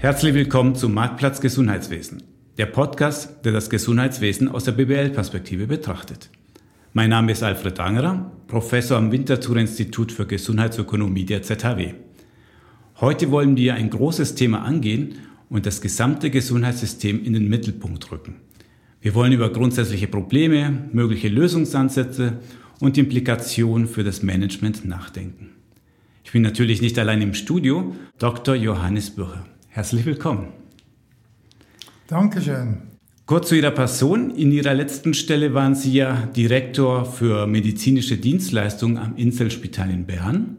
Herzlich willkommen zum Marktplatz Gesundheitswesen, der Podcast, der das Gesundheitswesen aus der BWL-Perspektive betrachtet. Mein Name ist Alfred Angerer, Professor am Winterthur Institut für Gesundheitsökonomie der ZHW. Heute wollen wir ein großes Thema angehen und das gesamte Gesundheitssystem in den Mittelpunkt rücken. Wir wollen über grundsätzliche Probleme, mögliche Lösungsansätze und Implikationen für das Management nachdenken. Ich bin natürlich nicht allein im Studio, Dr. Johannes Bücher. Herzlich willkommen. Dankeschön. Kurz zu Ihrer Person. In Ihrer letzten Stelle waren Sie ja Direktor für medizinische Dienstleistungen am Inselspital in Bern.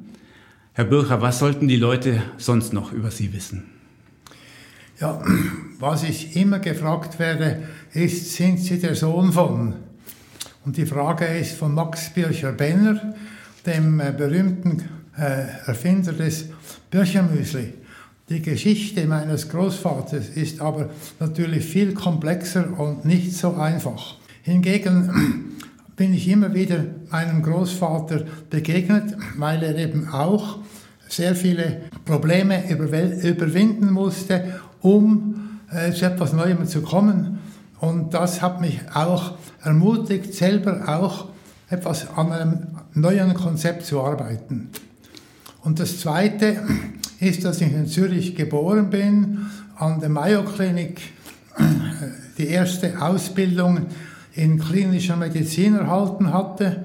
Herr Bircher, was sollten die Leute sonst noch über Sie wissen? Ja, was ich immer gefragt werde, ist, sind Sie der Sohn von? Und die Frage ist von Max Bircher-Benner, dem äh, berühmten äh, Erfinder des Birchermüsli. Die Geschichte meines Großvaters ist aber natürlich viel komplexer und nicht so einfach. Hingegen bin ich immer wieder meinem Großvater begegnet, weil er eben auch sehr viele Probleme überwinden musste, um äh, zu etwas Neuem zu kommen. Und das hat mich auch ermutigt, selber auch etwas an einem neuen Konzept zu arbeiten. Und das Zweite ist, dass ich in Zürich geboren bin, an der Mayo Klinik äh, die erste Ausbildung in klinischer Medizin erhalten hatte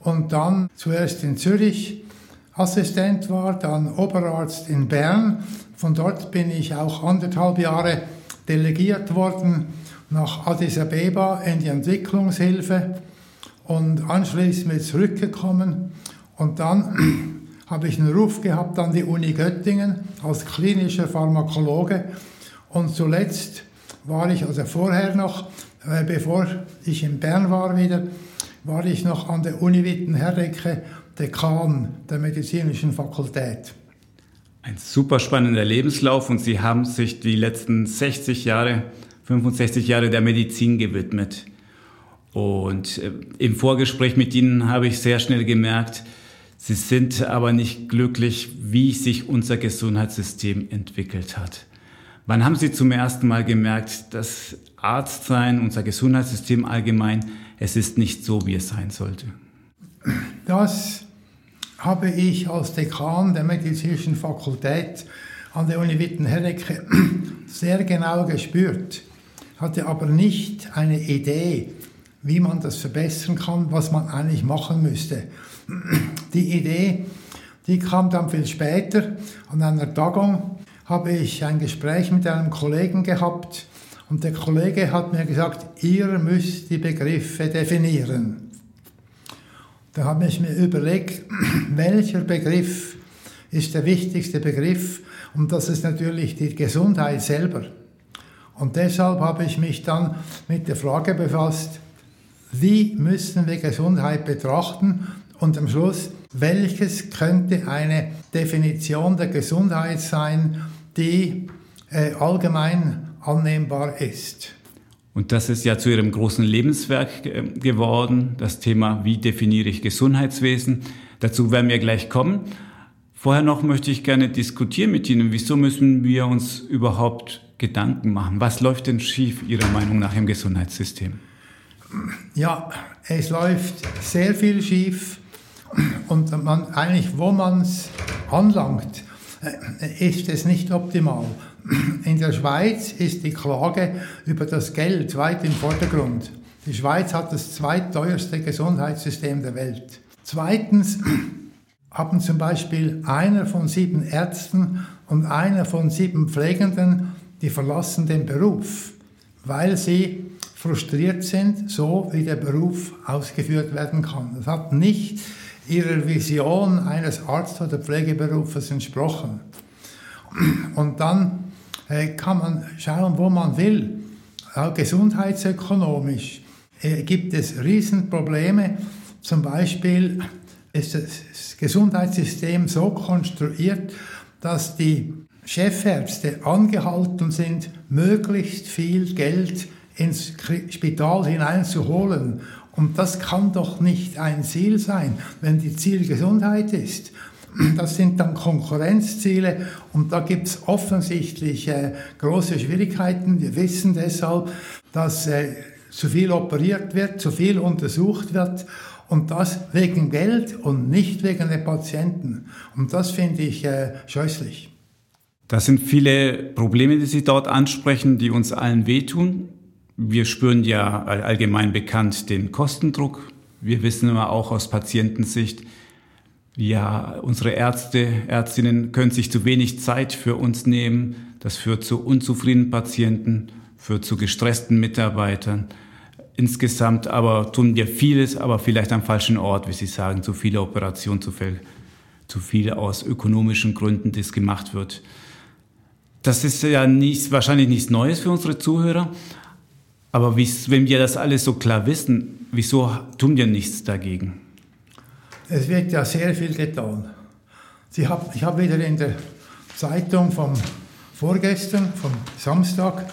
und dann zuerst in Zürich Assistent war, dann Oberarzt in Bern. Von dort bin ich auch anderthalb Jahre delegiert worden nach Addis Abeba in die Entwicklungshilfe und anschließend zurückgekommen und dann habe ich einen Ruf gehabt an die Uni Göttingen als klinischer Pharmakologe und zuletzt war ich, also vorher noch, äh, bevor ich in Bern war wieder, war ich noch an der Uni Wittenherdecke Dekan der medizinischen Fakultät. Ein super spannender Lebenslauf und Sie haben sich die letzten 60 Jahre, 65 Jahre der Medizin gewidmet. Und äh, im Vorgespräch mit Ihnen habe ich sehr schnell gemerkt, Sie sind aber nicht glücklich, wie sich unser Gesundheitssystem entwickelt hat. Wann haben Sie zum ersten Mal gemerkt, dass Arztsein, unser Gesundheitssystem allgemein, es ist nicht so, wie es sein sollte? Das habe ich als Dekan der medizinischen Fakultät an der Uni Witten-Herdecke sehr genau gespürt, hatte aber nicht eine Idee, wie man das verbessern kann, was man eigentlich machen müsste. Die Idee, die kam dann viel später. An einer Tagung habe ich ein Gespräch mit einem Kollegen gehabt und der Kollege hat mir gesagt, ihr müsst die Begriffe definieren. Da habe ich mir überlegt, welcher Begriff ist der wichtigste Begriff und das ist natürlich die Gesundheit selber. Und deshalb habe ich mich dann mit der Frage befasst, wie müssen wir Gesundheit betrachten und am Schluss, welches könnte eine Definition der Gesundheit sein, die äh, allgemein annehmbar ist. Und das ist ja zu Ihrem großen Lebenswerk äh, geworden, das Thema, wie definiere ich Gesundheitswesen. Dazu werden wir gleich kommen. Vorher noch möchte ich gerne diskutieren mit Ihnen, wieso müssen wir uns überhaupt Gedanken machen? Was läuft denn schief Ihrer Meinung nach im Gesundheitssystem? Ja, es läuft sehr viel schief und man, eigentlich, wo man es anlangt, äh, ist es nicht optimal. In der Schweiz ist die Klage über das Geld weit im Vordergrund. Die Schweiz hat das zweitteuerste Gesundheitssystem der Welt. Zweitens haben zum Beispiel einer von sieben Ärzten und einer von sieben Pflegenden, die verlassen den Beruf, weil sie frustriert sind, so wie der Beruf ausgeführt werden kann. Das hat nicht ihrer Vision eines Arzt- oder Pflegeberufes entsprochen. Und dann äh, kann man schauen, wo man will. Auch gesundheitsökonomisch äh, gibt es Riesenprobleme. Zum Beispiel ist das Gesundheitssystem so konstruiert, dass die Chefärzte angehalten sind, möglichst viel Geld ins Spital hineinzuholen und das kann doch nicht ein Ziel sein, wenn die Ziel Gesundheit ist. Das sind dann Konkurrenzziele und da gibt es offensichtlich äh, große Schwierigkeiten. Wir wissen deshalb, dass äh, zu viel operiert wird, zu viel untersucht wird und das wegen Geld und nicht wegen den Patienten. Und das finde ich äh, scheußlich. Das sind viele Probleme, die Sie dort ansprechen, die uns allen wehtun. Wir spüren ja allgemein bekannt den Kostendruck. Wir wissen aber auch aus Patientensicht, ja, unsere Ärzte, Ärztinnen können sich zu wenig Zeit für uns nehmen. Das führt zu unzufriedenen Patienten, führt zu gestressten Mitarbeitern. Insgesamt aber tun wir vieles, aber vielleicht am falschen Ort, wie Sie sagen, zu viele Operationen, zu viel, zu viel aus ökonomischen Gründen, das gemacht wird. Das ist ja nicht, wahrscheinlich nichts Neues für unsere Zuhörer. Aber wenn wir das alles so klar wissen, wieso tun wir nichts dagegen? Es wird ja sehr viel getan. ich habe wieder in der Zeitung vom vorgestern, vom Samstag,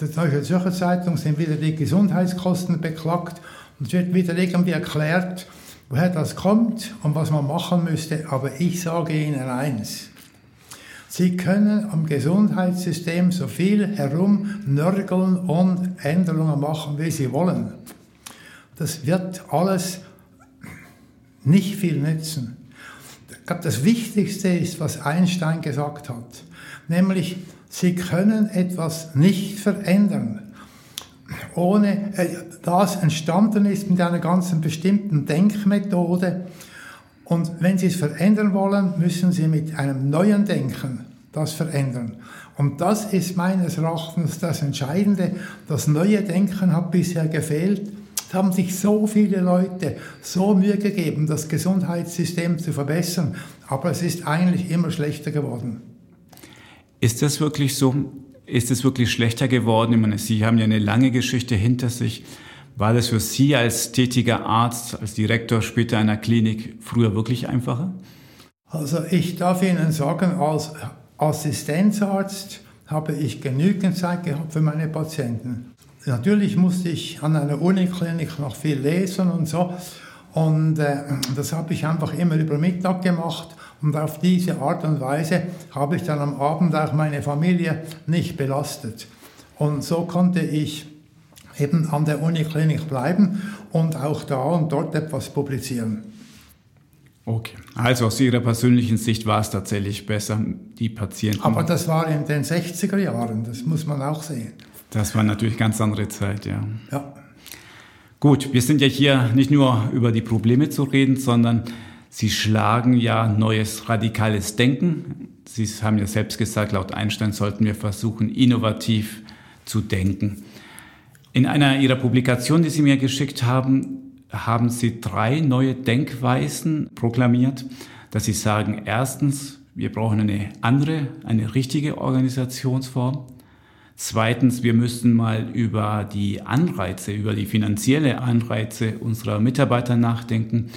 der Neue Zürcher Zeitung, sind wieder die Gesundheitskosten beklagt und es wird wieder irgendwie erklärt, woher das kommt und was man machen müsste. Aber ich sage Ihnen eins. Sie können am Gesundheitssystem so viel herumnörgeln und Änderungen machen, wie Sie wollen. Das wird alles nicht viel nützen. Ich glaube, das Wichtigste ist, was Einstein gesagt hat, nämlich, Sie können etwas nicht verändern, ohne äh, das entstanden ist mit einer ganz bestimmten Denkmethode, und wenn Sie es verändern wollen, müssen Sie mit einem neuen Denken das verändern. Und das ist meines Erachtens das Entscheidende. Das neue Denken hat bisher gefehlt. Es haben sich so viele Leute so Mühe gegeben, das Gesundheitssystem zu verbessern, aber es ist eigentlich immer schlechter geworden. Ist das wirklich so? Ist es wirklich schlechter geworden? Ich meine, Sie haben ja eine lange Geschichte hinter sich. War das für Sie als tätiger Arzt, als Direktor später einer Klinik früher wirklich einfacher? Also ich darf Ihnen sagen, als Assistenzarzt habe ich genügend Zeit gehabt für meine Patienten. Natürlich musste ich an einer Uniklinik noch viel lesen und so. Und äh, das habe ich einfach immer über Mittag gemacht. Und auf diese Art und Weise habe ich dann am Abend auch meine Familie nicht belastet. Und so konnte ich eben an der Uniklinik bleiben und auch da und dort etwas publizieren. Okay, also aus Ihrer persönlichen Sicht war es tatsächlich besser, die Patienten. Aber das war in den 60er Jahren, das muss man auch sehen. Das war natürlich ganz andere Zeit, ja. Ja. Gut, wir sind ja hier nicht nur über die Probleme zu reden, sondern Sie schlagen ja neues radikales Denken. Sie haben ja selbst gesagt, laut Einstein sollten wir versuchen, innovativ zu denken. In einer Ihrer Publikationen, die Sie mir geschickt haben, haben Sie drei neue Denkweisen proklamiert, dass Sie sagen, erstens, wir brauchen eine andere, eine richtige Organisationsform. Zweitens, wir müssen mal über die Anreize, über die finanzielle Anreize unserer Mitarbeiter nachdenken.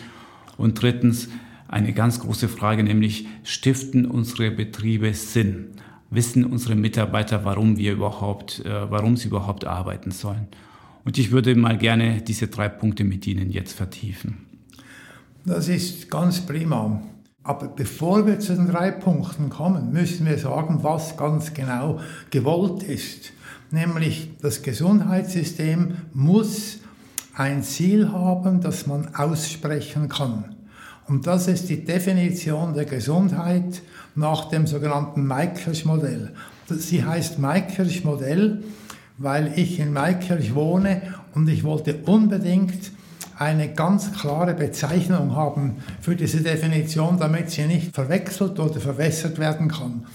Und drittens, eine ganz große Frage, nämlich stiften unsere Betriebe Sinn? Wissen unsere Mitarbeiter, warum wir überhaupt, äh, warum sie überhaupt arbeiten sollen. Und ich würde mal gerne diese drei Punkte mit Ihnen jetzt vertiefen. Das ist ganz prima. Aber bevor wir zu den drei Punkten kommen, müssen wir sagen, was ganz genau gewollt ist. Nämlich das Gesundheitssystem muss ein Ziel haben, das man aussprechen kann. Und das ist die Definition der Gesundheit nach dem sogenannten Maikirch-Modell. Sie heißt Maikirch-Modell, weil ich in Maikirch wohne und ich wollte unbedingt eine ganz klare Bezeichnung haben für diese Definition, damit sie nicht verwechselt oder verwässert werden kann.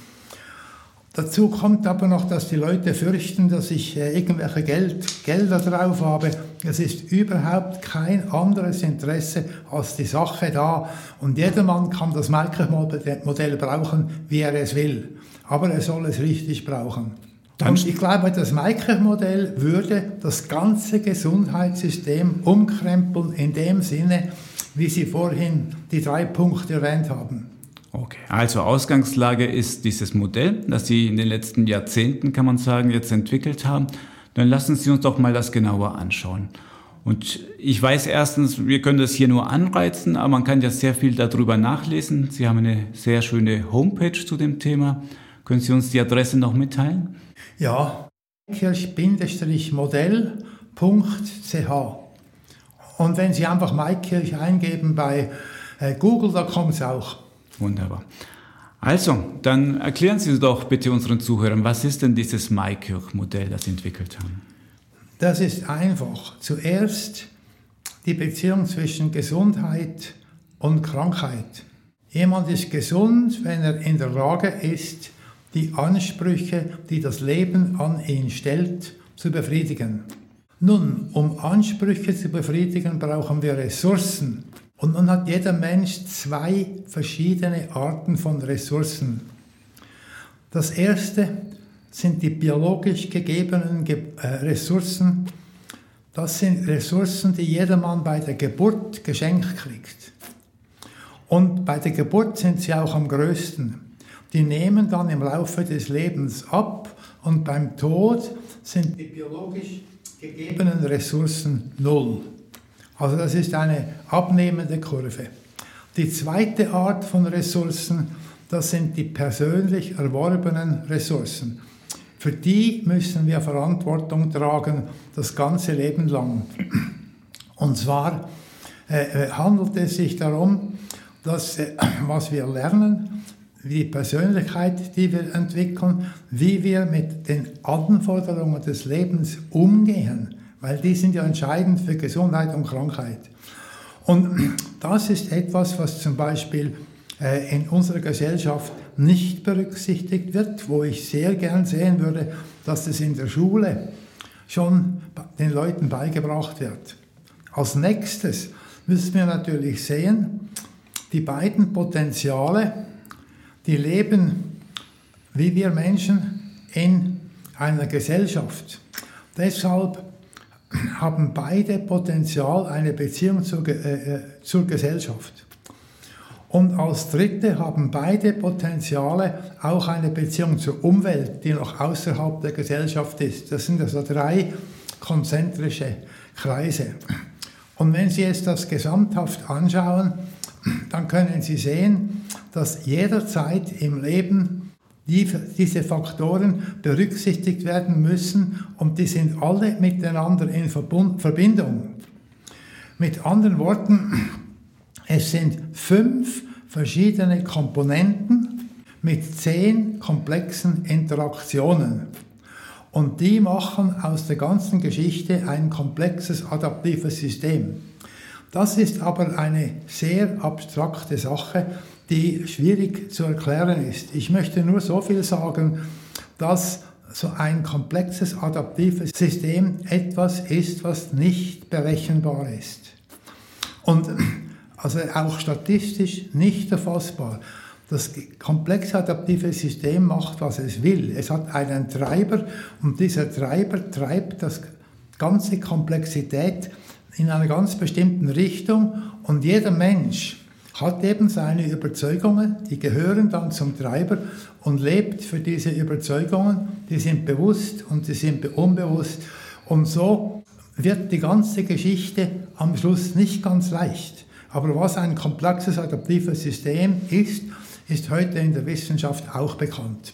Dazu kommt aber noch, dass die Leute fürchten, dass ich äh, irgendwelche Geld, Gelder drauf habe. Es ist überhaupt kein anderes Interesse als die Sache da. Und jedermann kann das Merkel-Modell brauchen, wie er es will. Aber er soll es richtig brauchen. Und ich glaube, das Merkel-Modell würde das ganze Gesundheitssystem umkrempeln in dem Sinne, wie Sie vorhin die drei Punkte erwähnt haben. Okay, also Ausgangslage ist dieses Modell, das Sie in den letzten Jahrzehnten, kann man sagen, jetzt entwickelt haben. Dann lassen Sie uns doch mal das genauer anschauen. Und ich weiß erstens, wir können das hier nur anreizen, aber man kann ja sehr viel darüber nachlesen. Sie haben eine sehr schöne Homepage zu dem Thema. Können Sie uns die Adresse noch mitteilen? Ja, kirch-modell.ch. Und wenn Sie einfach Maikirch eingeben bei äh, Google, da kommt es auch. Wunderbar. Also, dann erklären Sie doch bitte unseren Zuhörern, was ist denn dieses Maikirch-Modell, das Sie entwickelt haben? Das ist einfach. Zuerst die Beziehung zwischen Gesundheit und Krankheit. Jemand ist gesund, wenn er in der Lage ist, die Ansprüche, die das Leben an ihn stellt, zu befriedigen. Nun, um Ansprüche zu befriedigen, brauchen wir Ressourcen. Und nun hat jeder Mensch zwei verschiedene Arten von Ressourcen. Das erste sind die biologisch gegebenen äh, Ressourcen. Das sind Ressourcen, die jedermann bei der Geburt geschenkt kriegt. Und bei der Geburt sind sie auch am größten. Die nehmen dann im Laufe des Lebens ab und beim Tod sind die biologisch gegebenen Ressourcen null. Also das ist eine abnehmende Kurve. Die zweite Art von Ressourcen, das sind die persönlich erworbenen Ressourcen. Für die müssen wir Verantwortung tragen das ganze Leben lang. Und zwar äh, äh handelt es sich darum, dass äh, was wir lernen, die Persönlichkeit, die wir entwickeln, wie wir mit den Anforderungen des Lebens umgehen, weil die sind ja entscheidend für Gesundheit und Krankheit. Und das ist etwas, was zum Beispiel äh, in unserer Gesellschaft nicht berücksichtigt wird, wo ich sehr gern sehen würde, dass es in der Schule schon den Leuten beigebracht wird. Als nächstes müssen wir natürlich sehen, die beiden Potenziale, die leben wie wir Menschen in einer Gesellschaft. Deshalb haben beide Potenzial eine Beziehung zur, äh, äh, zur Gesellschaft. Und als dritte haben beide Potenziale auch eine Beziehung zur Umwelt, die noch außerhalb der Gesellschaft ist. Das sind also drei konzentrische Kreise. Und wenn Sie jetzt das gesamthaft anschauen, dann können Sie sehen, dass jederzeit im Leben die, diese Faktoren berücksichtigt werden müssen und die sind alle miteinander in Verbindung. Mit anderen Worten, es sind fünf verschiedene Komponenten mit zehn komplexen Interaktionen. Und die machen aus der ganzen Geschichte ein komplexes adaptives System. Das ist aber eine sehr abstrakte Sache, die schwierig zu erklären ist. Ich möchte nur so viel sagen, dass so ein komplexes adaptives System etwas ist, was nicht berechenbar ist. Und also auch statistisch nicht erfassbar. Das komplexe adaptive System macht, was es will. Es hat einen Treiber und dieser Treiber treibt das ganze Komplexität in einer ganz bestimmten Richtung und jeder Mensch hat eben seine Überzeugungen, die gehören dann zum Treiber und lebt für diese Überzeugungen, die sind bewusst und die sind unbewusst und so wird die ganze Geschichte am Schluss nicht ganz leicht. Aber was ein komplexes adaptives System ist, ist heute in der Wissenschaft auch bekannt.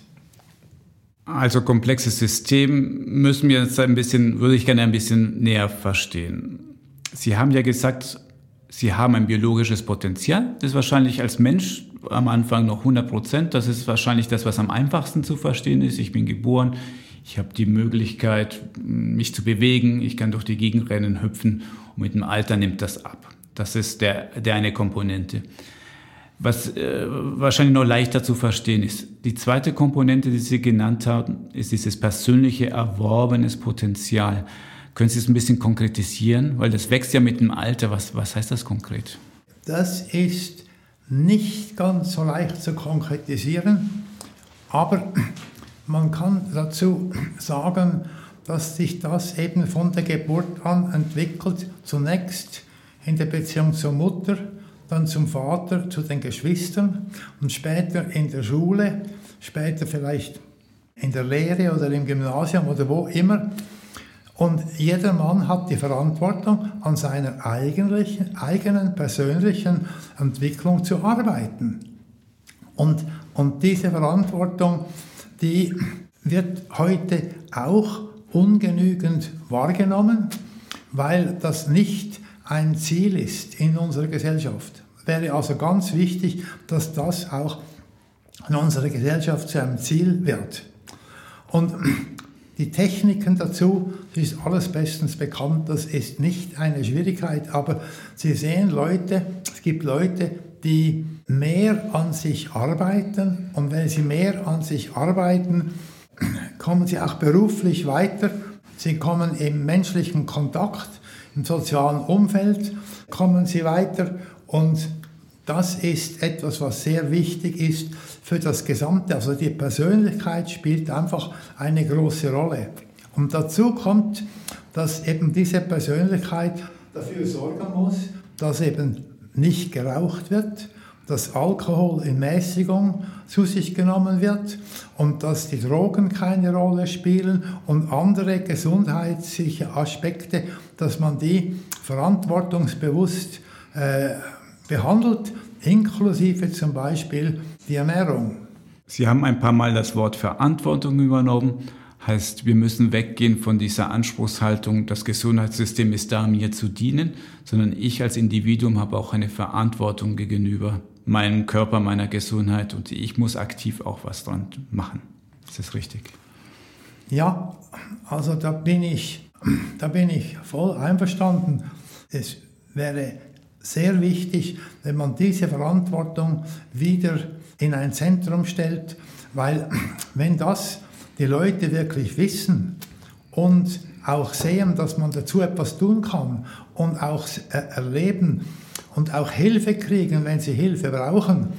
Also komplexes System müssen wir jetzt ein bisschen, würde ich gerne ein bisschen näher verstehen. Sie haben ja gesagt, Sie haben ein biologisches Potenzial. Das ist wahrscheinlich als Mensch am Anfang noch 100 Prozent. Das ist wahrscheinlich das, was am einfachsten zu verstehen ist. Ich bin geboren. Ich habe die Möglichkeit, mich zu bewegen. Ich kann durch die Gegend rennen, hüpfen. Und mit dem Alter nimmt das ab. Das ist der, der eine Komponente. Was äh, wahrscheinlich noch leichter zu verstehen ist. Die zweite Komponente, die Sie genannt haben, ist dieses persönliche erworbenes Potenzial. Können Sie es ein bisschen konkretisieren? Weil das wächst ja mit dem Alter. Was, was heißt das konkret? Das ist nicht ganz so leicht zu konkretisieren, aber man kann dazu sagen, dass sich das eben von der Geburt an entwickelt. Zunächst in der Beziehung zur Mutter, dann zum Vater, zu den Geschwistern und später in der Schule, später vielleicht in der Lehre oder im Gymnasium oder wo immer. Und jeder Mann hat die Verantwortung, an seiner eigentlichen, eigenen persönlichen Entwicklung zu arbeiten. Und, und diese Verantwortung, die wird heute auch ungenügend wahrgenommen, weil das nicht ein Ziel ist in unserer Gesellschaft. Wäre also ganz wichtig, dass das auch in unserer Gesellschaft zu einem Ziel wird. Und die Techniken dazu, das ist alles bestens bekannt, das ist nicht eine Schwierigkeit, aber Sie sehen Leute, es gibt Leute, die mehr an sich arbeiten und wenn sie mehr an sich arbeiten, kommen sie auch beruflich weiter, sie kommen im menschlichen Kontakt, im sozialen Umfeld, kommen sie weiter und das ist etwas, was sehr wichtig ist für das Gesamte. Also die Persönlichkeit spielt einfach eine große Rolle. Und dazu kommt, dass eben diese Persönlichkeit dafür sorgen muss, dass eben nicht geraucht wird, dass Alkohol in Mäßigung zu sich genommen wird und dass die Drogen keine Rolle spielen und andere gesundheitliche Aspekte, dass man die verantwortungsbewusst äh, behandelt, inklusive zum Beispiel die Ernährung. Sie haben ein paar Mal das Wort Verantwortung übernommen. Heißt, wir müssen weggehen von dieser Anspruchshaltung, das Gesundheitssystem ist da, mir zu dienen, sondern ich als Individuum habe auch eine Verantwortung gegenüber meinem Körper, meiner Gesundheit und ich muss aktiv auch was dran machen. Ist das richtig? Ja, also da bin ich, da bin ich voll einverstanden. Es wäre sehr wichtig, wenn man diese Verantwortung wieder in ein Zentrum stellt, weil wenn das die Leute wirklich wissen und auch sehen, dass man dazu etwas tun kann und auch erleben und auch Hilfe kriegen, wenn sie Hilfe brauchen.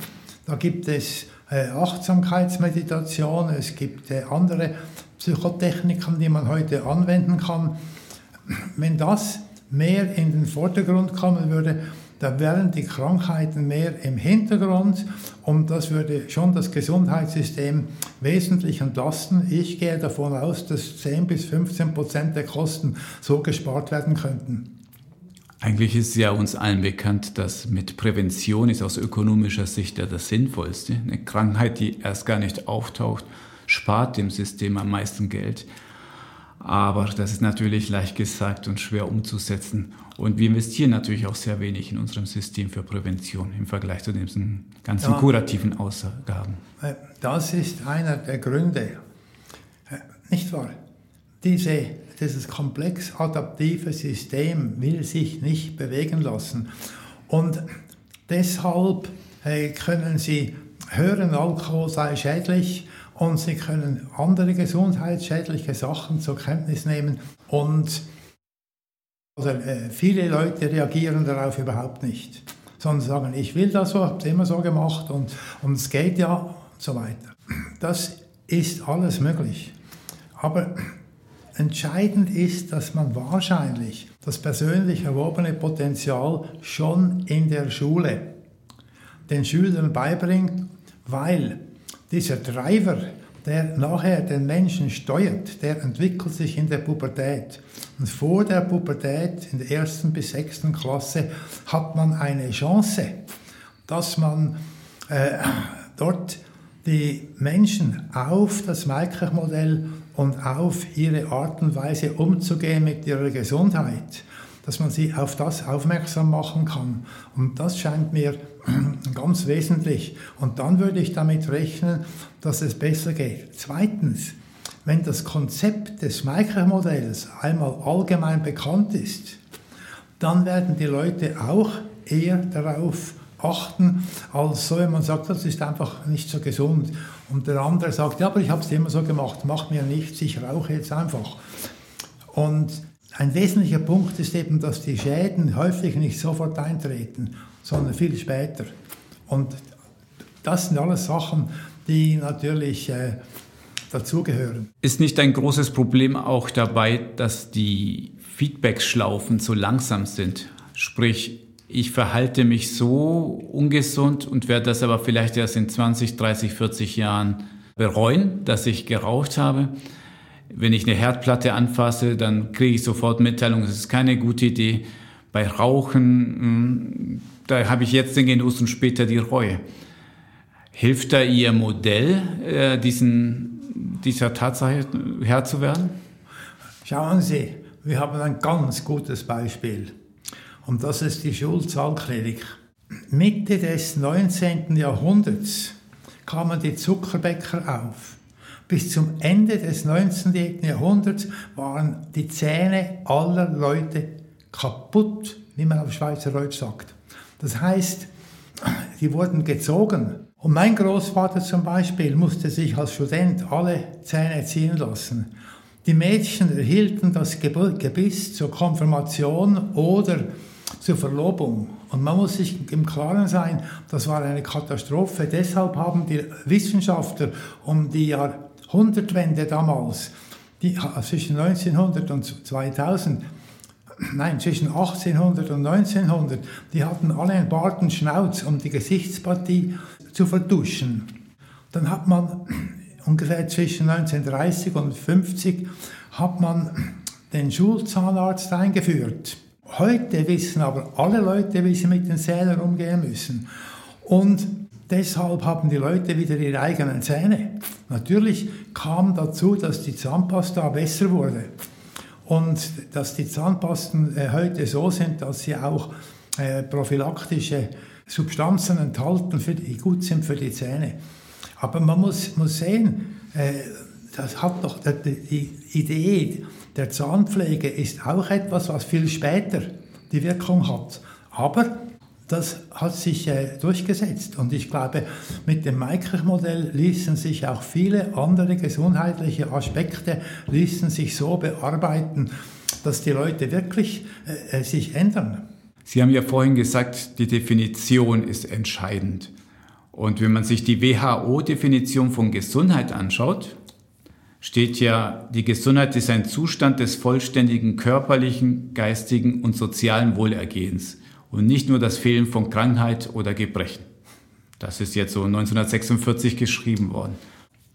Da gibt es äh, Achtsamkeitsmeditation, es gibt äh, andere Psychotechniken, die man heute anwenden kann. Wenn das mehr in den Vordergrund kommen würde, da wären die Krankheiten mehr im Hintergrund und das würde schon das Gesundheitssystem wesentlich entlasten. Ich gehe davon aus, dass 10 bis 15 Prozent der Kosten so gespart werden könnten. Eigentlich ist ja uns allen bekannt, dass mit Prävention ist aus ökonomischer Sicht ja das Sinnvollste. Eine Krankheit, die erst gar nicht auftaucht, spart dem System am meisten Geld. Aber das ist natürlich leicht gesagt und schwer umzusetzen. Und wir investieren natürlich auch sehr wenig in unserem System für Prävention im Vergleich zu diesen ganzen ja, kurativen Ausgaben. Äh, das ist einer der Gründe. Äh, nicht wahr? Diese, dieses komplex adaptive System will sich nicht bewegen lassen. Und deshalb äh, können Sie hören, Alkohol sei schädlich und sie können andere gesundheitsschädliche Sachen zur Kenntnis nehmen und also, äh, viele Leute reagieren darauf überhaupt nicht, sondern sagen, ich will das so, habe es immer so gemacht und, und es geht ja und so weiter. Das ist alles möglich. Aber entscheidend ist, dass man wahrscheinlich das persönlich erworbene Potenzial schon in der Schule den Schülern beibringt, weil dieser Driver, der nachher den Menschen steuert, der entwickelt sich in der Pubertät. Und vor der Pubertät, in der ersten bis sechsten Klasse, hat man eine Chance, dass man äh, dort die Menschen auf das Maiklech-Modell und auf ihre Art und Weise umzugehen mit ihrer Gesundheit, dass man sie auf das aufmerksam machen kann. Und das scheint mir Ganz wesentlich. Und dann würde ich damit rechnen, dass es besser geht. Zweitens, wenn das Konzept des Micro-Modells einmal allgemein bekannt ist, dann werden die Leute auch eher darauf achten, als so, wenn man sagt, das ist einfach nicht so gesund. Und der andere sagt, ja, aber ich habe es immer so gemacht, macht mir nichts, ich rauche jetzt einfach. Und ein wesentlicher Punkt ist eben, dass die Schäden häufig nicht sofort eintreten, sondern viel später. Und das sind alles Sachen, die natürlich äh, dazugehören. Ist nicht ein großes Problem auch dabei, dass die Feedback-Schlaufen so langsam sind? Sprich, ich verhalte mich so ungesund und werde das aber vielleicht erst in 20, 30, 40 Jahren bereuen, dass ich geraucht habe. Wenn ich eine Herdplatte anfasse, dann kriege ich sofort Mitteilung, das ist keine gute Idee. Bei Rauchen, hm, da habe ich jetzt den Genuss und später die Reue. Hilft da Ihr Modell, äh, diesen, dieser Tatsache Herr zu werden? Schauen Sie, wir haben ein ganz gutes Beispiel. Und das ist die Schulzahlklinik. Mitte des 19. Jahrhunderts kamen die Zuckerbäcker auf. Bis zum Ende des 19. Jahrhunderts waren die Zähne aller Leute kaputt, wie man auf Schweizerdeutsch sagt. Das heißt, die wurden gezogen. Und mein Großvater zum Beispiel musste sich als Student alle Zähne ziehen lassen. Die Mädchen erhielten das Gebiss zur Konfirmation oder zur Verlobung. Und man muss sich im Klaren sein, das war eine Katastrophe. Deshalb haben die Wissenschaftler um die Jahrhundertwende damals, die, zwischen 1900 und 2000, nein, zwischen 1800 und 1900, die hatten alle einen Bart und Schnauz, um die Gesichtspartie zu verduschen. Dann hat man ungefähr zwischen 1930 und 50 hat man den Schulzahnarzt eingeführt. Heute wissen aber alle Leute, wie sie mit den Zähnen umgehen müssen. Und deshalb haben die Leute wieder ihre eigenen Zähne. Natürlich kam dazu, dass die Zahnpasta besser wurde und dass die Zahnpasten äh, heute so sind, dass sie auch äh, prophylaktische Substanzen enthalten, die gut sind für die Zähne. Aber man muss, muss sehen, äh, das hat doch die Idee der Zahnpflege ist auch etwas, was viel später die Wirkung hat. Aber das hat sich äh, durchgesetzt. Und ich glaube, mit dem Maikrich-Modell ließen sich auch viele andere gesundheitliche Aspekte ließen sich so bearbeiten, dass die Leute wirklich äh, äh sich ändern. Sie haben ja vorhin gesagt, die Definition ist entscheidend. Und wenn man sich die WHO-Definition von Gesundheit anschaut, steht ja, die Gesundheit ist ein Zustand des vollständigen körperlichen, geistigen und sozialen Wohlergehens und nicht nur das Fehlen von Krankheit oder Gebrechen. Das ist jetzt so 1946 geschrieben worden.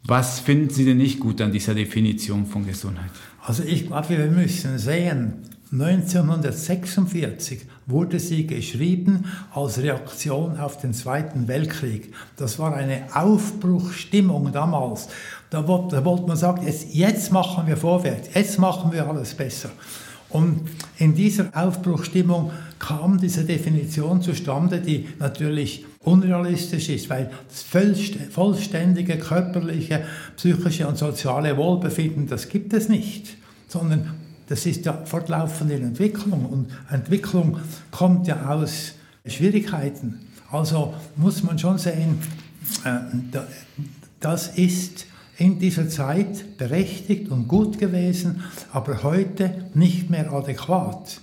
Was finden Sie denn nicht gut an dieser Definition von Gesundheit? Also ich glaube, wir müssen sehen, 1946 wurde sie geschrieben als Reaktion auf den Zweiten Weltkrieg. Das war eine Aufbruchstimmung damals. Da wollte, man sagen, jetzt machen wir vorwärts, jetzt machen wir alles besser. Und in dieser Aufbruchstimmung kam diese Definition zustande, die natürlich unrealistisch ist, weil das vollständige körperliche, psychische und soziale Wohlbefinden, das gibt es nicht, sondern das ist ja fortlaufende Entwicklung und Entwicklung kommt ja aus Schwierigkeiten. Also muss man schon sehen, äh, das ist in dieser Zeit berechtigt und gut gewesen, aber heute nicht mehr adäquat.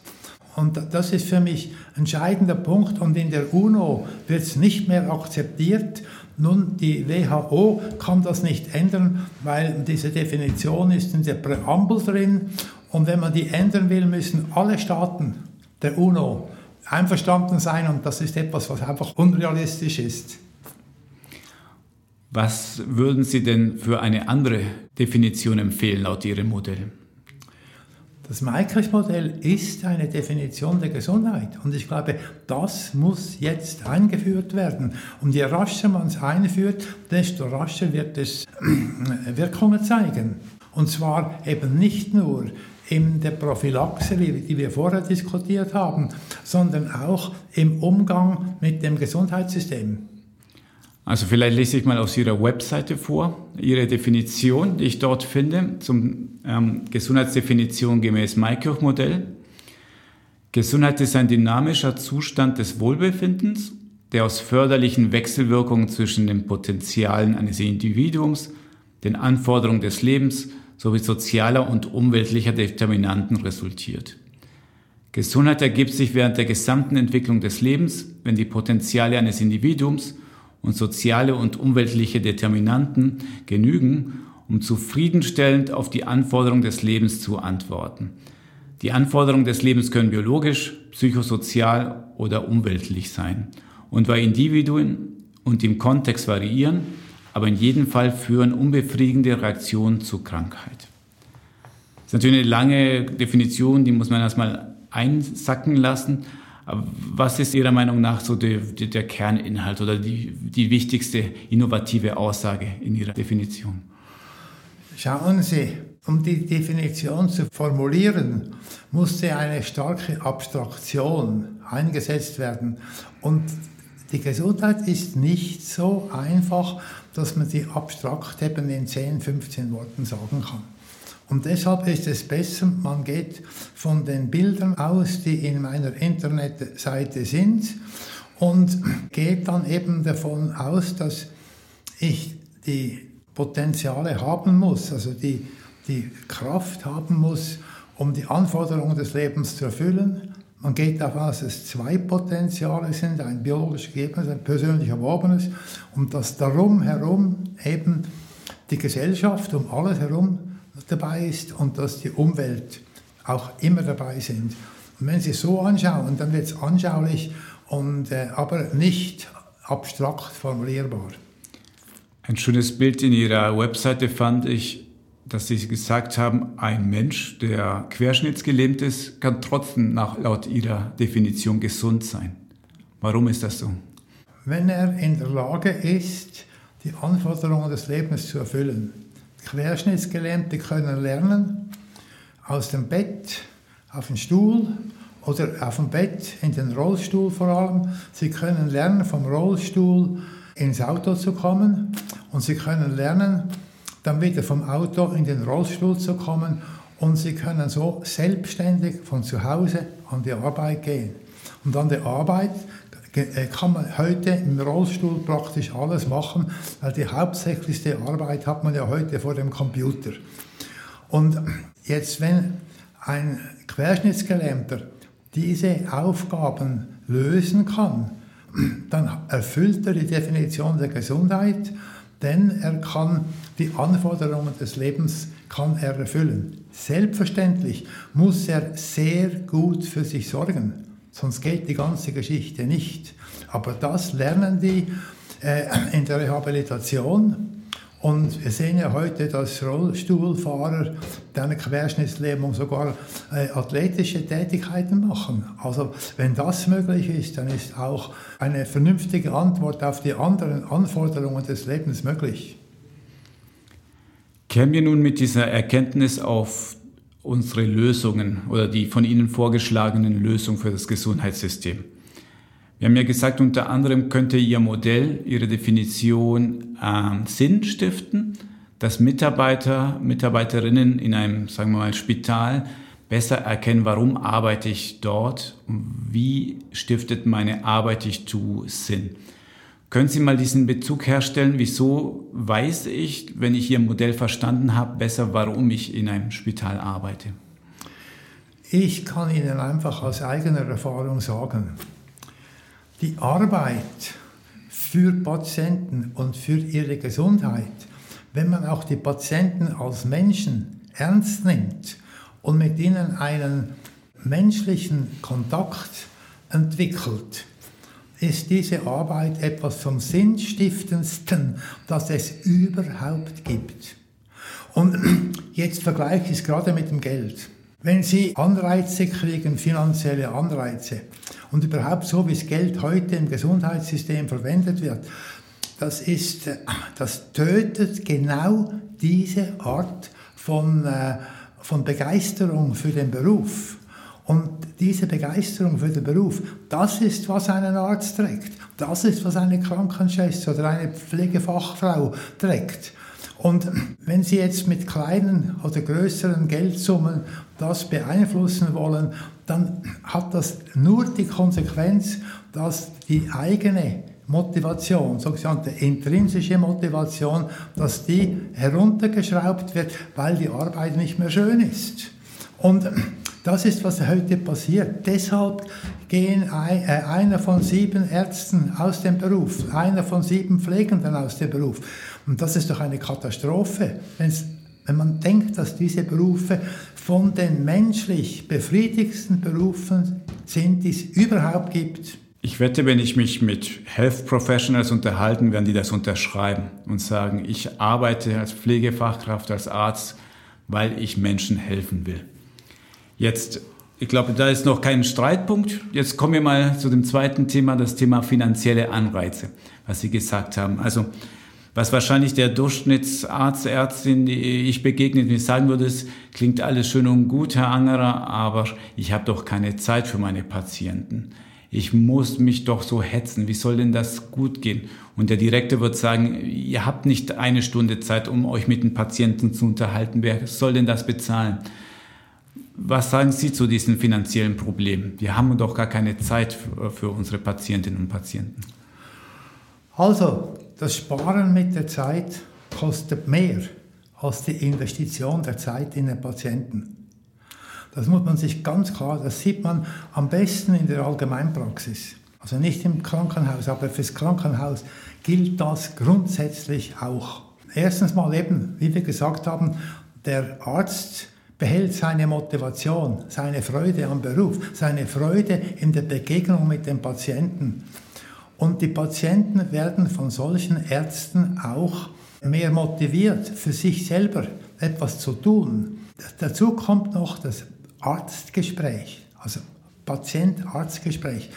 Und das ist für mich ein entscheidender Punkt. Und in der UNO wird es nicht mehr akzeptiert. Nun, die WHO kann das nicht ändern, weil diese Definition ist in der Präambel drin. Und wenn man die ändern will, müssen alle Staaten der UNO einverstanden sein. Und das ist etwas, was einfach unrealistisch ist. Was würden Sie denn für eine andere Definition empfehlen laut Ihrem Modell? Das Maastricht-Modell ist eine Definition der Gesundheit. Und ich glaube, das muss jetzt eingeführt werden. Und je rascher man es einführt, desto rascher wird es Wirkungen zeigen. Und zwar eben nicht nur in der Prophylaxe, die wir vorher diskutiert haben, sondern auch im Umgang mit dem Gesundheitssystem. Also vielleicht lese ich mal aus Ihrer Webseite vor, Ihre Definition, die ich dort finde, zum ähm, Gesundheitsdefinition gemäß Maikirch-Modell. Gesundheit ist ein dynamischer Zustand des Wohlbefindens, der aus förderlichen Wechselwirkungen zwischen den Potenzialen eines Individuums, den Anforderungen des Lebens sowie sozialer und umweltlicher Determinanten resultiert. Gesundheit ergibt sich während der gesamten Entwicklung des Lebens, wenn die Potenziale eines Individuums und soziale und umweltliche Determinanten genügen, um zufriedenstellend auf die Anforderungen des Lebens zu antworten. Die Anforderungen des Lebens können biologisch, psychosozial oder umweltlich sein und bei Individuen und im Kontext variieren, aber in jedem Fall führen unbefriedigende Reaktionen zu Krankheit. Das ist natürlich eine lange Definition, die muss man erstmal einsacken lassen. Was ist Ihrer Meinung nach so der, der Kerninhalt oder die, die wichtigste innovative Aussage in Ihrer Definition? Schauen Sie, um die Definition zu formulieren, musste eine starke Abstraktion eingesetzt werden. Und die Gesundheit ist nicht so einfach, dass man sie abstrakt eben in 10, 15 Worten sagen kann. Und deshalb ist es besser, man geht von den Bildern aus, die in meiner Internetseite sind und geht dann eben davon aus, dass ich die Potenziale haben muss, also die, die Kraft haben muss, um die Anforderungen des Lebens zu erfüllen. Man geht davon aus, dass es zwei Potenziale sind, ein biologisch gegebenes, ein persönlich erworbenes, und dass darum herum eben die Gesellschaft um alles herum dabei ist und dass die Umwelt auch immer dabei sind. Und wenn Sie es so anschauen, dann wird es anschaulich und äh, aber nicht abstrakt formulierbar. Ein schönes Bild in Ihrer Webseite fand ich, dass Sie gesagt haben, ein Mensch, der querschnittsgelähmt ist, kann trotzdem nach, laut Ihrer Definition gesund sein. Warum ist das so? Wenn er in der Lage ist, die Anforderungen des Lebens zu erfüllen. Querschnittsgelähmte können lernen, aus dem Bett auf den Stuhl oder auf dem Bett in den Rollstuhl vor allem. Sie können lernen, vom Rollstuhl ins Auto zu kommen und sie können lernen, dann wieder vom Auto in den Rollstuhl zu kommen und sie können so selbstständig von zu Hause an die Arbeit gehen. Und an der Arbeit kann man heute im Rollstuhl praktisch alles machen, weil die hauptsächlichste Arbeit hat man ja heute vor dem Computer. Und jetzt, wenn ein Querschnittsgelähmter diese Aufgaben lösen kann, dann erfüllt er die Definition der Gesundheit, denn er kann die Anforderungen des Lebens kann er erfüllen. Selbstverständlich muss er sehr gut für sich sorgen, sonst geht die ganze Geschichte nicht. Aber das lernen die äh, in der Rehabilitation und wir sehen ja heute, dass Rollstuhlfahrer deine Querschnittslähmung sogar äh, athletische Tätigkeiten machen. Also wenn das möglich ist, dann ist auch eine vernünftige Antwort auf die anderen Anforderungen des Lebens möglich. Kämen wir nun mit dieser Erkenntnis auf unsere Lösungen oder die von Ihnen vorgeschlagenen Lösungen für das Gesundheitssystem? Wir haben ja gesagt, unter anderem könnte Ihr Modell, Ihre Definition äh, Sinn stiften, dass Mitarbeiter, Mitarbeiterinnen in einem, sagen wir mal, Spital besser erkennen, warum arbeite ich dort und wie stiftet meine Arbeit, ich tue, Sinn. Können Sie mal diesen Bezug herstellen? Wieso weiß ich, wenn ich Ihr Modell verstanden habe, besser, warum ich in einem Spital arbeite? Ich kann Ihnen einfach aus eigener Erfahrung sagen, die Arbeit für Patienten und für ihre Gesundheit, wenn man auch die Patienten als Menschen ernst nimmt und mit ihnen einen menschlichen Kontakt entwickelt, ist diese Arbeit etwas vom Sinnstiftendsten, das es überhaupt gibt. Und jetzt vergleiche ich es gerade mit dem Geld. Wenn Sie Anreize kriegen, finanzielle Anreize, und überhaupt so, wie das Geld heute im Gesundheitssystem verwendet wird, das, ist, äh, das tötet genau diese Art von, äh, von Begeisterung für den Beruf. Und diese Begeisterung für den Beruf, das ist, was einen Arzt trägt. Das ist, was eine Krankenschwester oder eine Pflegefachfrau trägt. Und wenn Sie jetzt mit kleinen oder größeren Geldsummen das beeinflussen wollen, dann hat das nur die Konsequenz, dass die eigene Motivation, sogenannte intrinsische Motivation, dass die heruntergeschraubt wird, weil die Arbeit nicht mehr schön ist. Und das ist, was heute passiert. Deshalb gehen äh, einer von sieben Ärzten aus dem Beruf, einer von sieben Pflegenden aus dem Beruf. Und das ist doch eine Katastrophe, wenn man denkt, dass diese Berufe von den menschlich befriedigsten Berufen sind, die es überhaupt gibt. Ich wette, wenn ich mich mit Health Professionals unterhalten, werden die das unterschreiben und sagen, ich arbeite als Pflegefachkraft, als Arzt weil ich Menschen helfen will. Jetzt, ich glaube, da ist noch kein Streitpunkt. Jetzt kommen wir mal zu dem zweiten Thema, das Thema finanzielle Anreize, was Sie gesagt haben. Also, was wahrscheinlich der Durchschnittsarzt, Ärztin, die ich begegnet, mir sagen würde, es klingt alles schön und gut, Herr Angerer, aber ich habe doch keine Zeit für meine Patienten. Ich muss mich doch so hetzen. Wie soll denn das gut gehen? Und der Direktor wird sagen, ihr habt nicht eine Stunde Zeit, um euch mit den Patienten zu unterhalten. Wer soll denn das bezahlen? Was sagen Sie zu diesen finanziellen Problemen? Wir haben doch gar keine Zeit für unsere Patientinnen und Patienten. Also, das Sparen mit der Zeit kostet mehr als die Investition der Zeit in den Patienten. Das muss man sich ganz klar, das sieht man am besten in der Allgemeinpraxis. Also nicht im Krankenhaus, aber fürs Krankenhaus gilt das grundsätzlich auch. Erstens mal eben, wie wir gesagt haben, der Arzt behält seine Motivation, seine Freude am Beruf, seine Freude in der Begegnung mit dem Patienten. Und die Patienten werden von solchen Ärzten auch mehr motiviert, für sich selber etwas zu tun. Dazu kommt noch das Arztgespräch, also Patient-Arztgespräch.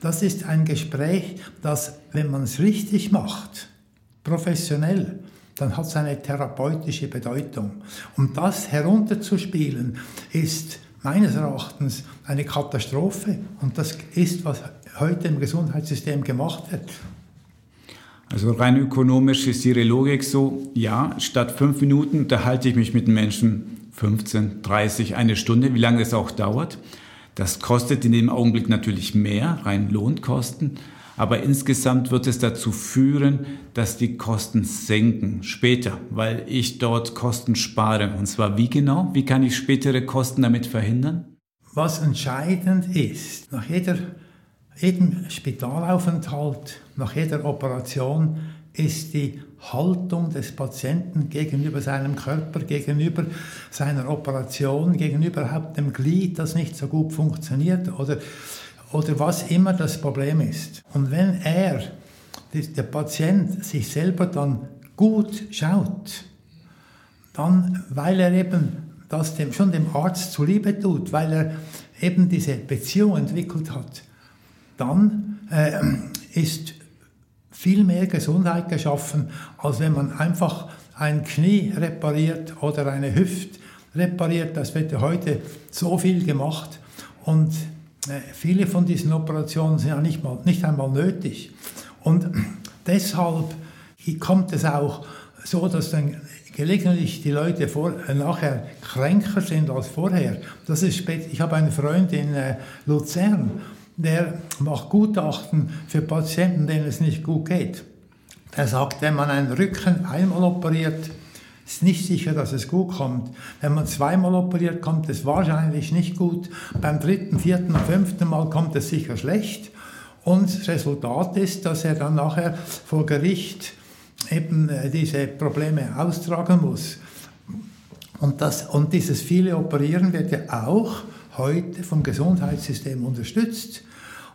Das ist ein Gespräch, das, wenn man es richtig macht, professionell, dann hat es eine therapeutische Bedeutung. Um das herunterzuspielen, ist meines Erachtens eine Katastrophe. Und das ist, was heute im Gesundheitssystem gemacht wird. Also rein ökonomisch ist Ihre Logik so, ja, statt fünf Minuten unterhalte ich mich mit den Menschen 15, 30, eine Stunde, wie lange es auch dauert. Das kostet in dem Augenblick natürlich mehr, rein Lohnkosten, aber insgesamt wird es dazu führen, dass die Kosten senken später, weil ich dort Kosten spare. Und zwar wie genau? Wie kann ich spätere Kosten damit verhindern? Was entscheidend ist, nach jeder, jedem Spitalaufenthalt, nach jeder Operation ist die Haltung des Patienten gegenüber seinem Körper, gegenüber seiner Operation, gegenüber überhaupt dem Glied, das nicht so gut funktioniert oder oder was immer das Problem ist. Und wenn er, der Patient, sich selber dann gut schaut, dann, weil er eben das dem, schon dem Arzt zuliebe tut, weil er eben diese Beziehung entwickelt hat, dann äh, ist viel mehr Gesundheit geschaffen, als wenn man einfach ein Knie repariert oder eine Hüfte repariert. Das wird heute so viel gemacht. Und viele von diesen Operationen sind ja nicht, mal, nicht einmal nötig. Und deshalb kommt es auch so, dass dann gelegentlich die Leute vor, äh, nachher kränker sind als vorher. Das ist spät. Ich habe einen Freund in äh, Luzern, der macht Gutachten für Patienten, denen es nicht gut geht. Er sagt, wenn man einen Rücken einmal operiert, ist nicht sicher, dass es gut kommt. Wenn man zweimal operiert, kommt es wahrscheinlich nicht gut. Beim dritten, vierten und fünften Mal kommt es sicher schlecht. Und das Resultat ist, dass er dann nachher vor Gericht eben äh, diese Probleme austragen muss. Und, das, und dieses viele Operieren wird ja auch heute vom Gesundheitssystem unterstützt.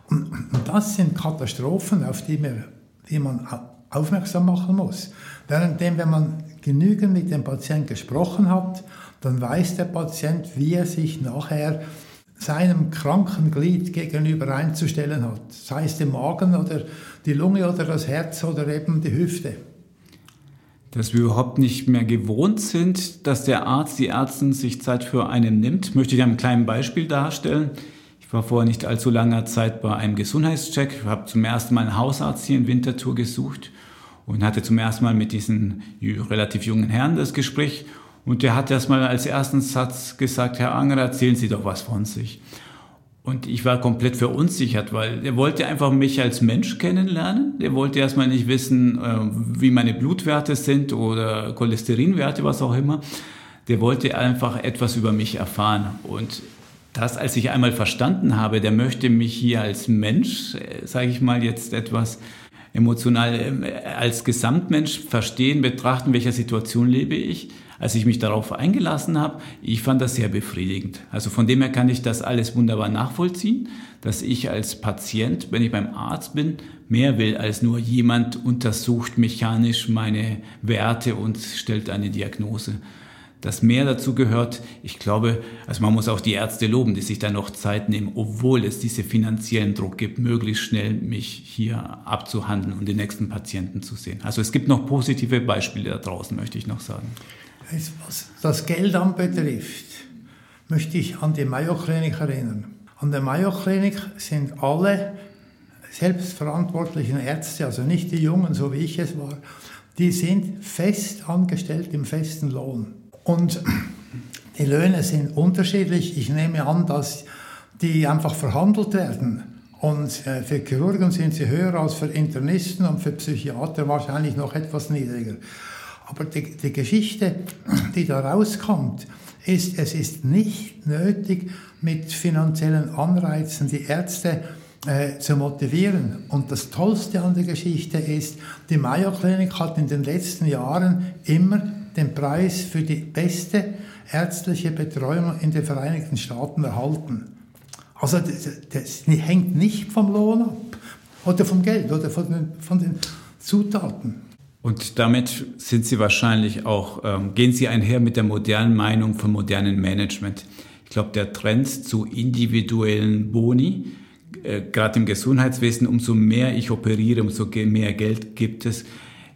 Und, das sind Katastrophen, auf die, wir, die man aufmerksam machen muss. Währenddem, wenn man genügend mit dem Patienten gesprochen hat, dann weiß der Patient, wie er sich nachher seinem kranken Glied gegenüber einzustellen hat. Sei es der Magen oder die Lunge oder das Herz oder eben die Hüfte. Dass wir überhaupt nicht mehr gewohnt sind, dass der Arzt, die Ärztin sich Zeit für einen nimmt, möchte ich einem kleinen Beispiel darstellen. Ich war vor nicht allzu langer Zeit bei einem Gesundheitscheck, habe zum ersten Mal einen Hausarzt hier in Winterthur gesucht und hatte zum ersten Mal mit diesen relativ jungen Herrn das Gespräch. Und der hat erstmal als ersten Satz gesagt, Herr Anger, erzählen Sie doch was von sich. Und ich war komplett verunsichert, weil er wollte einfach mich als Mensch kennenlernen. Der wollte erstmal nicht wissen, äh, wie meine Blutwerte sind oder Cholesterinwerte, was auch immer. Der wollte einfach etwas über mich erfahren. Und das, als ich einmal verstanden habe, der möchte mich hier als Mensch, äh, sage ich mal jetzt etwas emotional äh, als Gesamtmensch verstehen, betrachten, welcher Situation lebe ich. Als ich mich darauf eingelassen habe, ich fand das sehr befriedigend. Also von dem her kann ich das alles wunderbar nachvollziehen, dass ich als Patient, wenn ich beim Arzt bin, mehr will als nur jemand untersucht mechanisch meine Werte und stellt eine Diagnose. Dass mehr dazu gehört. Ich glaube, also man muss auch die Ärzte loben, die sich da noch Zeit nehmen, obwohl es diese finanziellen Druck gibt, möglichst schnell mich hier abzuhandeln und den nächsten Patienten zu sehen. Also es gibt noch positive Beispiele da draußen, möchte ich noch sagen. Was das Geldamt betrifft, möchte ich an die Mayo-Klinik erinnern. An der Mayo-Klinik sind alle selbstverantwortlichen Ärzte, also nicht die Jungen, so wie ich es war, die sind fest angestellt im festen Lohn. Und die Löhne sind unterschiedlich. Ich nehme an, dass die einfach verhandelt werden. Und äh, für Chirurgen sind sie höher als für Internisten und für Psychiater wahrscheinlich noch etwas niedriger. Aber die, die Geschichte, die da rauskommt, ist, es ist nicht nötig, mit finanziellen Anreizen die Ärzte äh, zu motivieren. Und das Tollste an der Geschichte ist, die Mayo Klinik hat in den letzten Jahren immer den Preis für die beste ärztliche Betreuung in den Vereinigten Staaten erhalten. Also das, das hängt nicht vom Lohn ab oder vom Geld oder von den, von den Zutaten. Und damit sind Sie wahrscheinlich auch, ähm, gehen Sie einher mit der modernen Meinung vom modernen Management. Ich glaube, der Trend zu individuellen Boni, äh, gerade im Gesundheitswesen, umso mehr ich operiere, umso mehr Geld gibt es.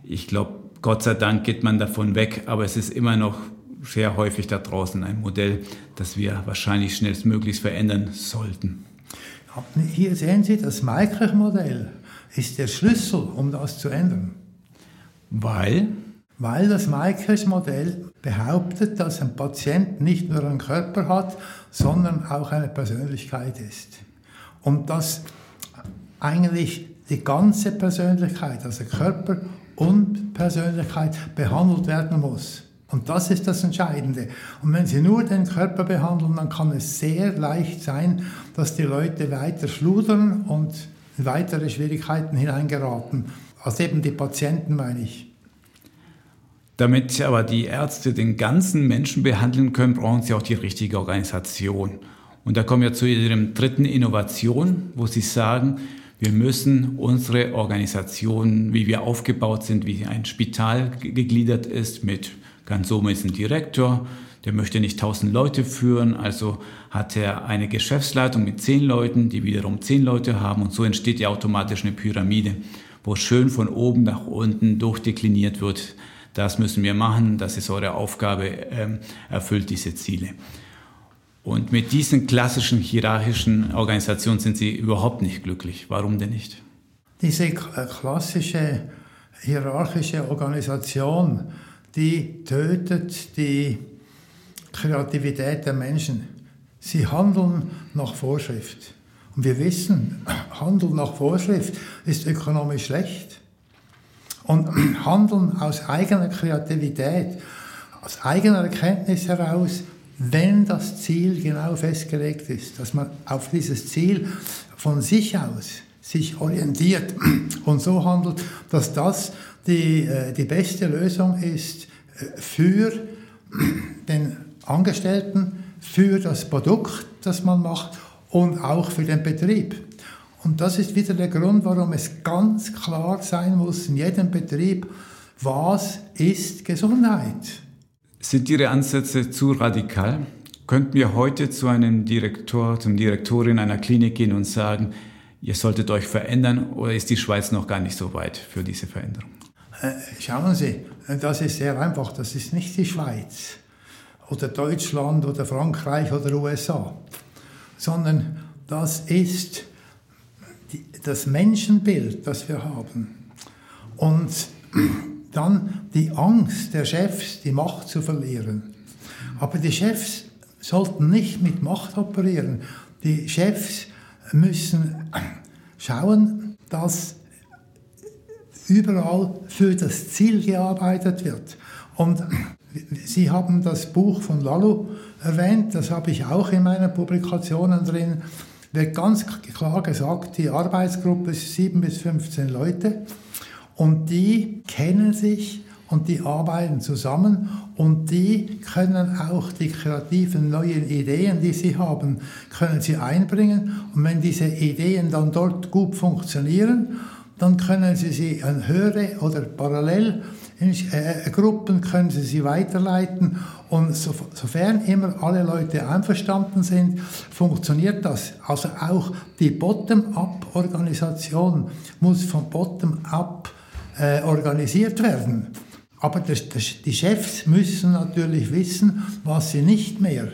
Ich glaube, Gott sei Dank geht man davon weg, aber es ist immer noch sehr häufig da draußen ein Modell, das wir wahrscheinlich schnellstmöglichst verändern sollten. Hier sehen Sie, das Maikrich-Modell ist der Schlüssel, um das zu ändern. Weil? Weil das Maikrich-Modell behauptet, dass ein Patient nicht nur einen Körper hat, sondern auch eine Persönlichkeit ist. Und dass eigentlich die ganze Persönlichkeit, also Körper und Persönlichkeit behandelt werden muss. Und das ist das Entscheidende. Und wenn Sie nur den Körper behandeln, dann kann es sehr leicht sein, dass die Leute weiter schludern und in weitere Schwierigkeiten hineingeraten. Also eben die Patienten, meine ich. Damit aber die Ärzte den ganzen Menschen behandeln können, brauchen sie auch die richtige Organisation. Und da kommen wir zu Ihrem dritten Innovation, wo Sie sagen, wir müssen unsere Organisation, wie wir aufgebaut sind, wie ein Spital gegliedert ist, mit ganz oben ist ein Direktor, der möchte nicht tausend Leute führen, also hat er eine Geschäftsleitung mit zehn Leuten, die wiederum zehn Leute haben und so entsteht ja automatisch eine Pyramide, wo schön von oben nach unten durchdekliniert wird. Das müssen wir machen, das ist eure Aufgabe, ähm, erfüllt diese Ziele. Und mit diesen klassischen hierarchischen Organisationen sind sie überhaupt nicht glücklich. Warum denn nicht? Diese äh, klassische hierarchische Organisation, die tötet die Kreativität der Menschen. Sie handeln nach Vorschrift. Und wir wissen, Handeln nach Vorschrift ist ökonomisch schlecht. Und Handeln aus eigener Kreativität, aus eigener Erkenntnis heraus, wenn das Ziel genau festgelegt ist, dass man auf dieses Ziel von sich aus sich orientiert und so handelt, dass das die, äh, die beste Lösung ist äh, für den Angestellten, für das Produkt, das man macht und auch für den Betrieb. Und das ist wieder der Grund, warum es ganz klar sein muss in jedem Betrieb, was ist Gesundheit. Sind Ihre Ansätze zu radikal? Könnten wir heute zu einem Direktor, zum Direktorin einer Klinik gehen und sagen, ihr solltet euch verändern oder ist die Schweiz noch gar nicht so weit für diese Veränderung? Äh, schauen Sie, das ist sehr einfach. Das ist nicht die Schweiz oder Deutschland oder Frankreich oder USA, sondern das ist das Menschenbild, das wir haben. Und dann die Angst der Chefs, die Macht zu verlieren. Aber die Chefs sollten nicht mit Macht operieren. Die Chefs müssen schauen, dass überall für das Ziel gearbeitet wird. Und Sie haben das Buch von Lalo erwähnt, das habe ich auch in meinen Publikationen drin. Wird ganz klar gesagt, die Arbeitsgruppe ist 7 bis 15 Leute und die kennen sich und die arbeiten zusammen und die können auch die kreativen neuen Ideen, die sie haben, können sie einbringen und wenn diese Ideen dann dort gut funktionieren, dann können Sie sie an höhere oder parallel äh, Gruppen können Sie sie weiterleiten und so, sofern immer alle Leute einverstanden sind, funktioniert das. Also auch die Bottom-up-Organisation muss von Bottom-up äh, organisiert werden. Aber das, das, die Chefs müssen natürlich wissen, was sie nicht mehr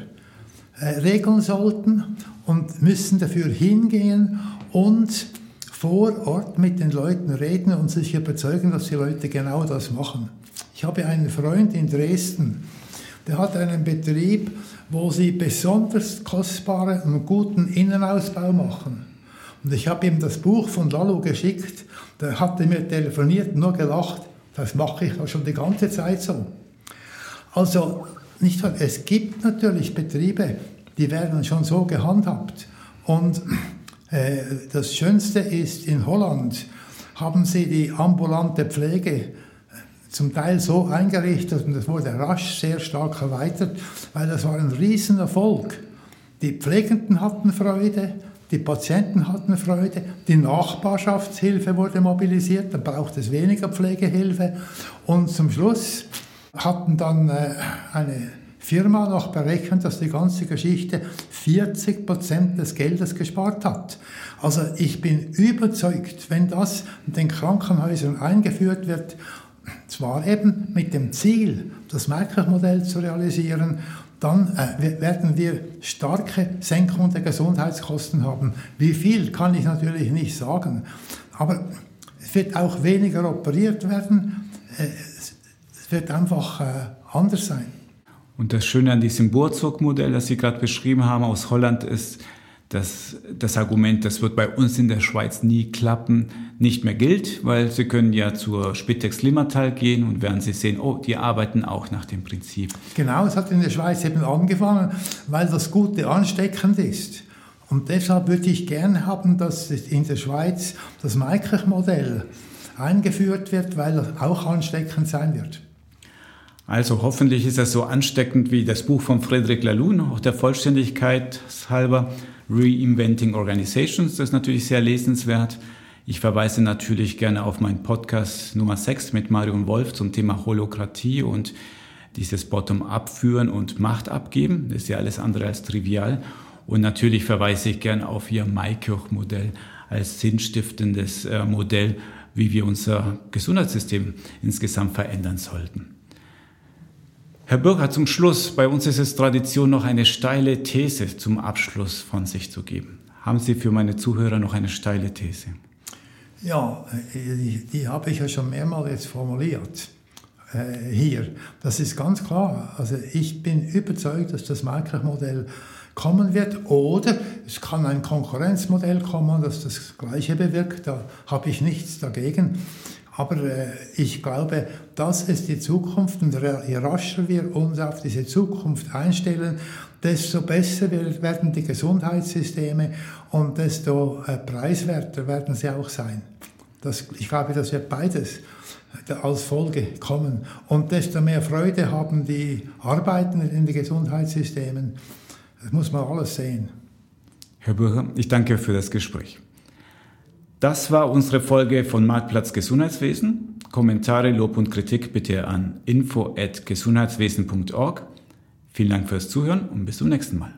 äh, regeln sollten und müssen dafür hingehen und vor Ort mit den Leuten reden und sich überzeugen, dass die Leute genau das machen. Ich habe einen Freund in Dresden, der hat einen Betrieb, wo sie besonders kostbaren und guten Innenausbau machen. Und ich habe ihm das Buch von Lalo geschickt, der hatte mir telefoniert, nur gelacht, das mache ich schon die ganze Zeit so. Also, nicht, es gibt natürlich Betriebe, die werden schon so gehandhabt. Und äh, das Schönste ist, in Holland haben sie die ambulante Pflege äh, zum Teil so eingerichtet und das wurde rasch sehr stark erweitert, weil das war ein Riesenerfolg. Die Pflegenden hatten Freude, die Patienten hatten Freude, die Nachbarschaftshilfe wurde mobilisiert, da braucht es weniger Pflegehilfe und zum Schluss hatten dann äh, eine Firma noch berechnet, dass die ganze Geschichte 40 Prozent des Geldes gespart hat. Also ich bin überzeugt, wenn das in den Krankenhäusern eingeführt wird, zwar eben mit dem Ziel, das Merkel-Modell zu realisieren, dann äh, werden wir starke Senkung der Gesundheitskosten haben. Wie viel kann ich natürlich nicht sagen, aber es wird auch weniger operiert werden. Äh, es wird einfach äh, anders sein. Und das Schöne an diesem Burzog-Modell, das Sie gerade beschrieben haben aus Holland, ist, dass das Argument, das wird bei uns in der Schweiz nie klappen, nicht mehr gilt, weil Sie können ja zur Spitex Limmatal gehen und werden Sie sehen, oh, die arbeiten auch nach dem Prinzip. Genau, es hat in der Schweiz eben angefangen, weil das Gute ansteckend ist. Und deshalb würde ich gerne haben, dass in der Schweiz das Maikrich-Modell eingeführt wird, weil es auch ansteckend sein wird. Also hoffentlich ist es so ansteckend wie das Buch von Frederic Laloux, auch der Vollständigkeit halber, Reinventing Organizations, das ist natürlich sehr lesenswert. Ich verweise natürlich gerne auf meinen Podcast Nummer 6 mit Marion Wolf zum Thema Holokratie und dieses Bottom-up führen und Macht abgeben. Das ist ja alles andere als trivial. Und natürlich verweise ich gerne auf Ihr Maikirch-Modell als sinnstiftendes äh, Modell, wie wir unser Gesundheitssystem insgesamt verändern sollten. Herr Bürger, zum Schluss, bei uns ist es Tradition, noch eine steile These zum Abschluss von sich zu geben. Haben Sie für meine Zuhörer noch eine steile These? Ja, die, die habe ich ja schon mehrmals jetzt formuliert äh, hier. Das ist ganz klar. Also ich bin überzeugt, dass das Marktmodell kommen wird oder es kann ein Konkurrenzmodell kommen, das das Gleiche bewirkt. Da habe ich nichts dagegen. Aber äh, ich glaube, das ist die Zukunft und je rascher wir uns auf diese Zukunft einstellen, desto besser werden die Gesundheitssysteme und desto äh, preiswerter werden sie auch sein. Das, ich glaube, das wird beides äh, als Folge kommen. Und desto mehr Freude haben die Arbeitenden in den Gesundheitssystemen. Das muss man alles sehen. Herr Bürger, ich danke für das Gespräch. Das war unsere Folge von Marktplatz Gesundheitswesen. Kommentare, Lob und Kritik bitte an info@gesundheitswesen.org. Vielen Dank fürs Zuhören und bis zum nächsten Mal.